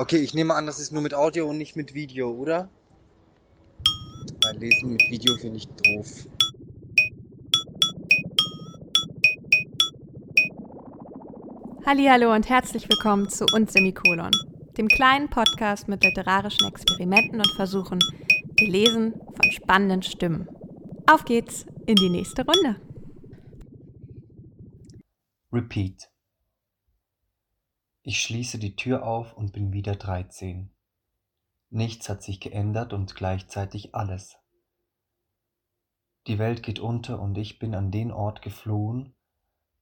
Okay, ich nehme an, das ist nur mit Audio und nicht mit Video, oder? Weil Lesen mit Video finde ich doof. Hallo und herzlich willkommen zu uns Semikolon, dem kleinen Podcast mit literarischen Experimenten und Versuchen, gelesen von spannenden Stimmen. Auf geht's in die nächste Runde. Repeat. Ich schließe die Tür auf und bin wieder dreizehn. Nichts hat sich geändert und gleichzeitig alles. Die Welt geht unter und ich bin an den Ort geflohen,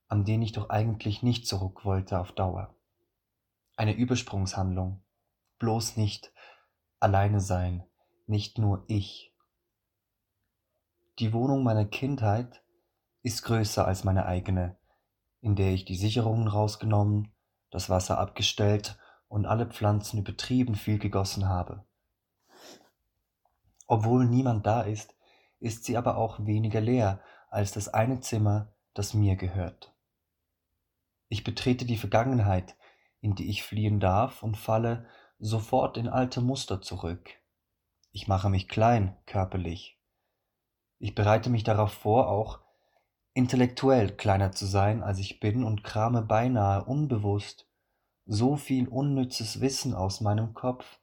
an den ich doch eigentlich nicht zurück wollte auf Dauer. Eine Übersprungshandlung. Bloß nicht alleine sein, nicht nur ich. Die Wohnung meiner Kindheit ist größer als meine eigene, in der ich die Sicherungen rausgenommen, das Wasser abgestellt und alle Pflanzen übertrieben viel gegossen habe. Obwohl niemand da ist, ist sie aber auch weniger leer als das eine Zimmer, das mir gehört. Ich betrete die Vergangenheit, in die ich fliehen darf, und falle sofort in alte Muster zurück. Ich mache mich klein, körperlich. Ich bereite mich darauf vor, auch intellektuell kleiner zu sein, als ich bin, und krame beinahe unbewusst so viel unnützes Wissen aus meinem Kopf,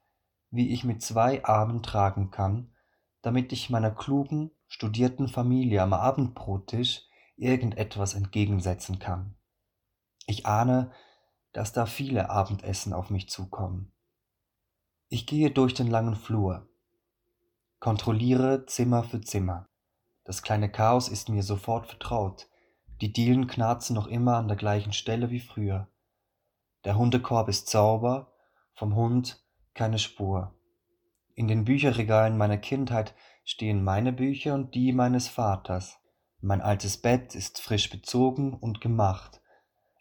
wie ich mit zwei Armen tragen kann, damit ich meiner klugen, studierten Familie am Abendbrottisch irgendetwas entgegensetzen kann. Ich ahne, dass da viele Abendessen auf mich zukommen. Ich gehe durch den langen Flur, kontrolliere Zimmer für Zimmer. Das kleine Chaos ist mir sofort vertraut. Die Dielen knarzen noch immer an der gleichen Stelle wie früher. Der Hundekorb ist sauber, vom Hund keine Spur. In den Bücherregalen meiner Kindheit stehen meine Bücher und die meines Vaters. Mein altes Bett ist frisch bezogen und gemacht.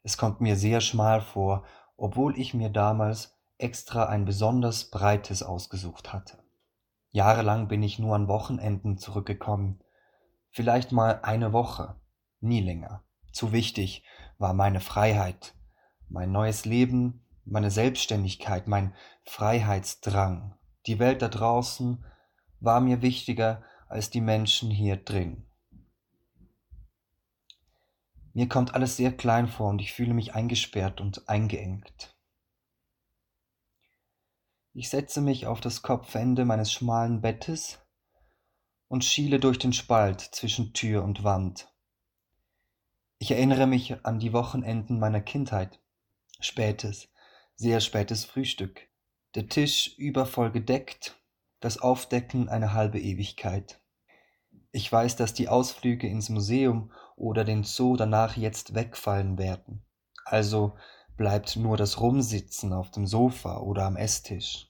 Es kommt mir sehr schmal vor, obwohl ich mir damals extra ein besonders breites ausgesucht hatte. Jahrelang bin ich nur an Wochenenden zurückgekommen, vielleicht mal eine Woche, nie länger. Zu wichtig war meine Freiheit, mein neues Leben, meine Selbstständigkeit, mein Freiheitsdrang. Die Welt da draußen war mir wichtiger als die Menschen hier drin. Mir kommt alles sehr klein vor und ich fühle mich eingesperrt und eingeengt. Ich setze mich auf das Kopfende meines schmalen Bettes und schiele durch den Spalt zwischen Tür und Wand. Ich erinnere mich an die Wochenenden meiner Kindheit. Spätes, sehr spätes Frühstück. Der Tisch übervoll gedeckt, das Aufdecken eine halbe Ewigkeit. Ich weiß, dass die Ausflüge ins Museum oder den Zoo danach jetzt wegfallen werden. Also bleibt nur das Rumsitzen auf dem Sofa oder am Esstisch.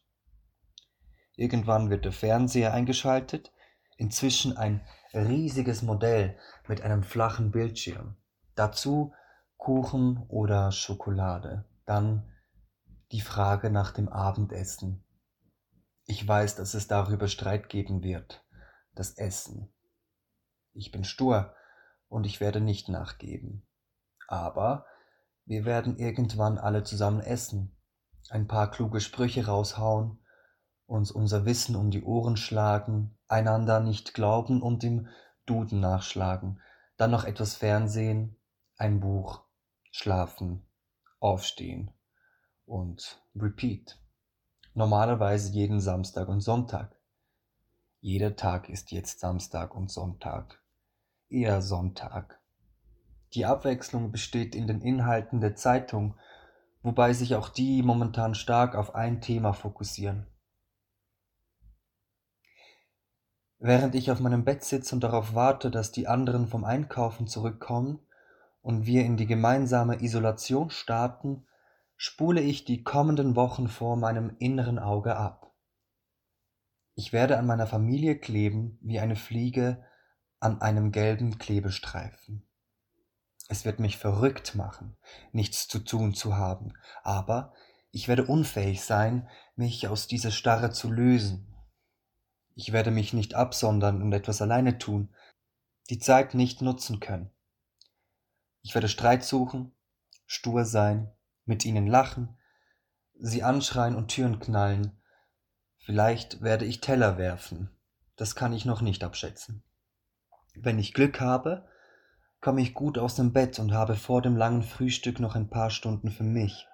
Irgendwann wird der Fernseher eingeschaltet inzwischen ein riesiges Modell mit einem flachen Bildschirm. Dazu Kuchen oder Schokolade. Dann die Frage nach dem Abendessen. Ich weiß, dass es darüber Streit geben wird. Das Essen. Ich bin stur und ich werde nicht nachgeben. Aber wir werden irgendwann alle zusammen essen, ein paar kluge Sprüche raushauen uns unser Wissen um die Ohren schlagen, einander nicht glauben und im Duden nachschlagen, dann noch etwas Fernsehen, ein Buch, schlafen, aufstehen und repeat. Normalerweise jeden Samstag und Sonntag. Jeder Tag ist jetzt Samstag und Sonntag. Eher Sonntag. Die Abwechslung besteht in den Inhalten der Zeitung, wobei sich auch die momentan stark auf ein Thema fokussieren. Während ich auf meinem Bett sitze und darauf warte, dass die anderen vom Einkaufen zurückkommen und wir in die gemeinsame Isolation starten, spule ich die kommenden Wochen vor meinem inneren Auge ab. Ich werde an meiner Familie kleben wie eine Fliege an einem gelben Klebestreifen. Es wird mich verrückt machen, nichts zu tun zu haben, aber ich werde unfähig sein, mich aus dieser Starre zu lösen, ich werde mich nicht absondern und etwas alleine tun, die Zeit nicht nutzen können. Ich werde Streit suchen, stur sein, mit ihnen lachen, sie anschreien und Türen knallen. Vielleicht werde ich Teller werfen. Das kann ich noch nicht abschätzen. Wenn ich Glück habe, komme ich gut aus dem Bett und habe vor dem langen Frühstück noch ein paar Stunden für mich,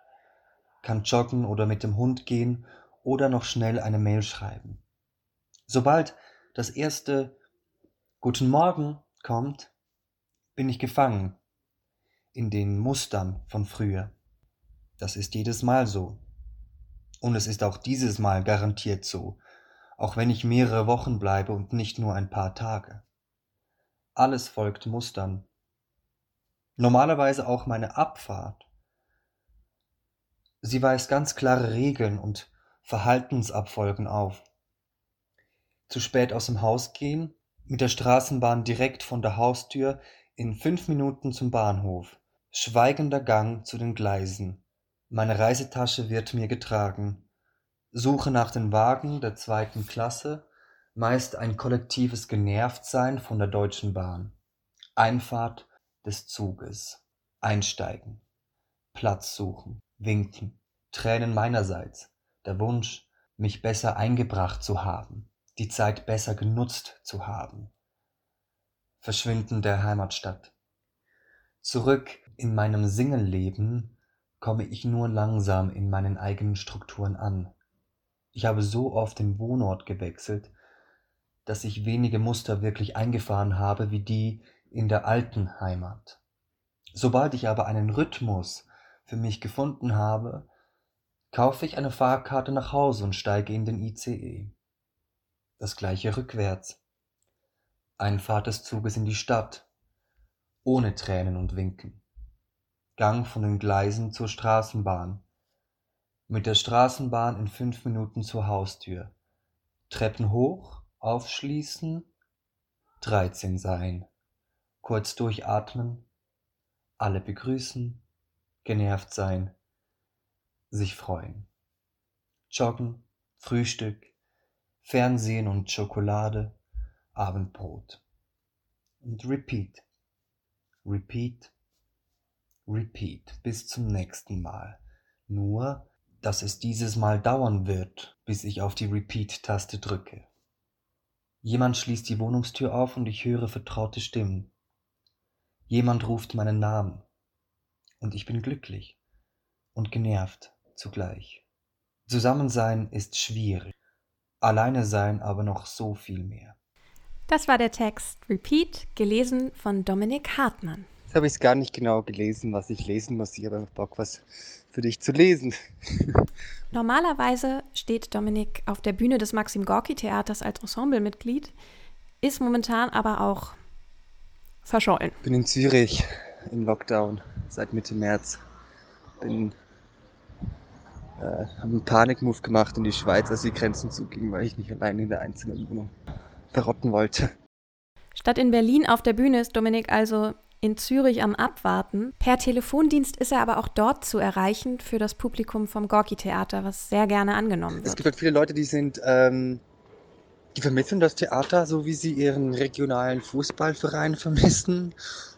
kann joggen oder mit dem Hund gehen oder noch schnell eine Mail schreiben. Sobald das erste Guten Morgen kommt, bin ich gefangen in den Mustern von früher. Das ist jedes Mal so. Und es ist auch dieses Mal garantiert so, auch wenn ich mehrere Wochen bleibe und nicht nur ein paar Tage. Alles folgt Mustern. Normalerweise auch meine Abfahrt. Sie weist ganz klare Regeln und Verhaltensabfolgen auf. Zu spät aus dem Haus gehen, mit der Straßenbahn direkt von der Haustür in fünf Minuten zum Bahnhof, schweigender Gang zu den Gleisen, meine Reisetasche wird mir getragen, Suche nach den Wagen der zweiten Klasse, meist ein kollektives Genervtsein von der Deutschen Bahn, Einfahrt des Zuges, Einsteigen, Platz suchen, winken, Tränen meinerseits, der Wunsch, mich besser eingebracht zu haben, die Zeit besser genutzt zu haben. Verschwinden der Heimatstadt. Zurück in meinem Singelleben komme ich nur langsam in meinen eigenen Strukturen an. Ich habe so oft den Wohnort gewechselt, dass ich wenige Muster wirklich eingefahren habe wie die in der alten Heimat. Sobald ich aber einen Rhythmus für mich gefunden habe, kaufe ich eine Fahrkarte nach Hause und steige in den ICE. Das gleiche rückwärts. Einfahrt des Zuges in die Stadt, ohne Tränen und Winken. Gang von den Gleisen zur Straßenbahn, mit der Straßenbahn in fünf Minuten zur Haustür. Treppen hoch, aufschließen, dreizehn sein. Kurz durchatmen, alle begrüßen, genervt sein, sich freuen. Joggen, Frühstück, Fernsehen und Schokolade, Abendbrot. Und repeat, repeat, repeat bis zum nächsten Mal. Nur dass es dieses Mal dauern wird, bis ich auf die Repeat-Taste drücke. Jemand schließt die Wohnungstür auf und ich höre vertraute Stimmen. Jemand ruft meinen Namen. Und ich bin glücklich und genervt zugleich. Zusammensein ist schwierig, alleine sein aber noch so viel mehr. Das war der Text Repeat, gelesen von Dominik Hartmann. Jetzt habe ich es gar nicht genau gelesen, was ich lesen muss. Ich habe Bock, was für dich zu lesen. Normalerweise steht Dominik auf der Bühne des Maxim Gorki Theaters als Ensemblemitglied, ist momentan aber auch verschollen. Bin in Zürich im Lockdown seit Mitte März. Bin äh, habe einen Panikmove gemacht in die Schweiz, als die Grenzen zugingen, weil ich nicht allein in der einzelnen Wohnung verrotten wollte. Statt in Berlin auf der Bühne ist Dominik also in Zürich am Abwarten. Per Telefondienst ist er aber auch dort zu erreichen für das Publikum vom Gorki-Theater, was sehr gerne angenommen wird. Es gibt halt viele Leute, die sind, ähm, die vermissen das Theater, so wie sie ihren regionalen Fußballverein vermissen.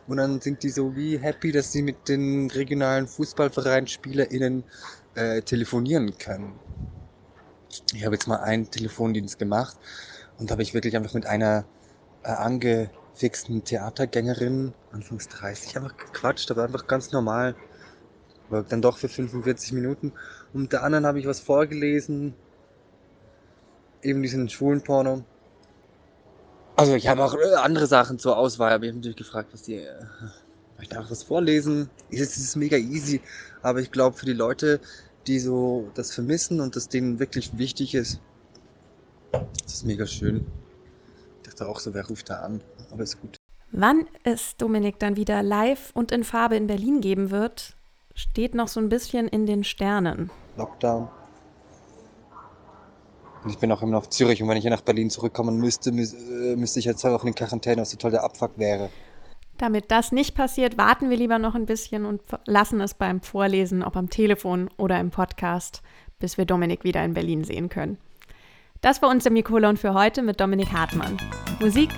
Und dann sind die so wie happy, dass sie mit den regionalen FußballvereinsspielerInnen äh, telefonieren können. Ich habe jetzt mal einen Telefondienst gemacht und habe ich wirklich einfach mit einer äh, ange fixen Theatergängerin, anfangs 30, einfach gequatscht, aber einfach ganz normal. War dann doch für 45 Minuten. Und der anderen habe ich was vorgelesen. Eben diesen schwulen Porno. Also ich habe auch äh, andere Sachen zur Auswahl, aber ich habe natürlich gefragt, was die. Ich darf was vorlesen. Es ist mega easy, aber ich glaube für die Leute, die so das vermissen und das denen wirklich wichtig ist, das ist mega schön. Ich dachte auch so, wer ruft da an? aber ist gut. Wann es Dominik dann wieder live und in Farbe in Berlin geben wird, steht noch so ein bisschen in den Sternen. Lockdown. Und ich bin auch immer noch Zürich und wenn ich hier nach Berlin zurückkommen müsste, äh, müsste ich jetzt auch in Quarantäne, was so toll der Abfuck wäre. Damit das nicht passiert, warten wir lieber noch ein bisschen und lassen es beim Vorlesen, ob am Telefon oder im Podcast, bis wir Dominik wieder in Berlin sehen können. Das war unser Semikolon für heute mit Dominik Hartmann. Musik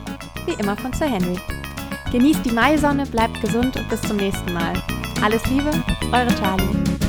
wie immer von Sir Henry. Genießt die Maisonne, bleibt gesund und bis zum nächsten Mal. Alles Liebe, eure Charlie.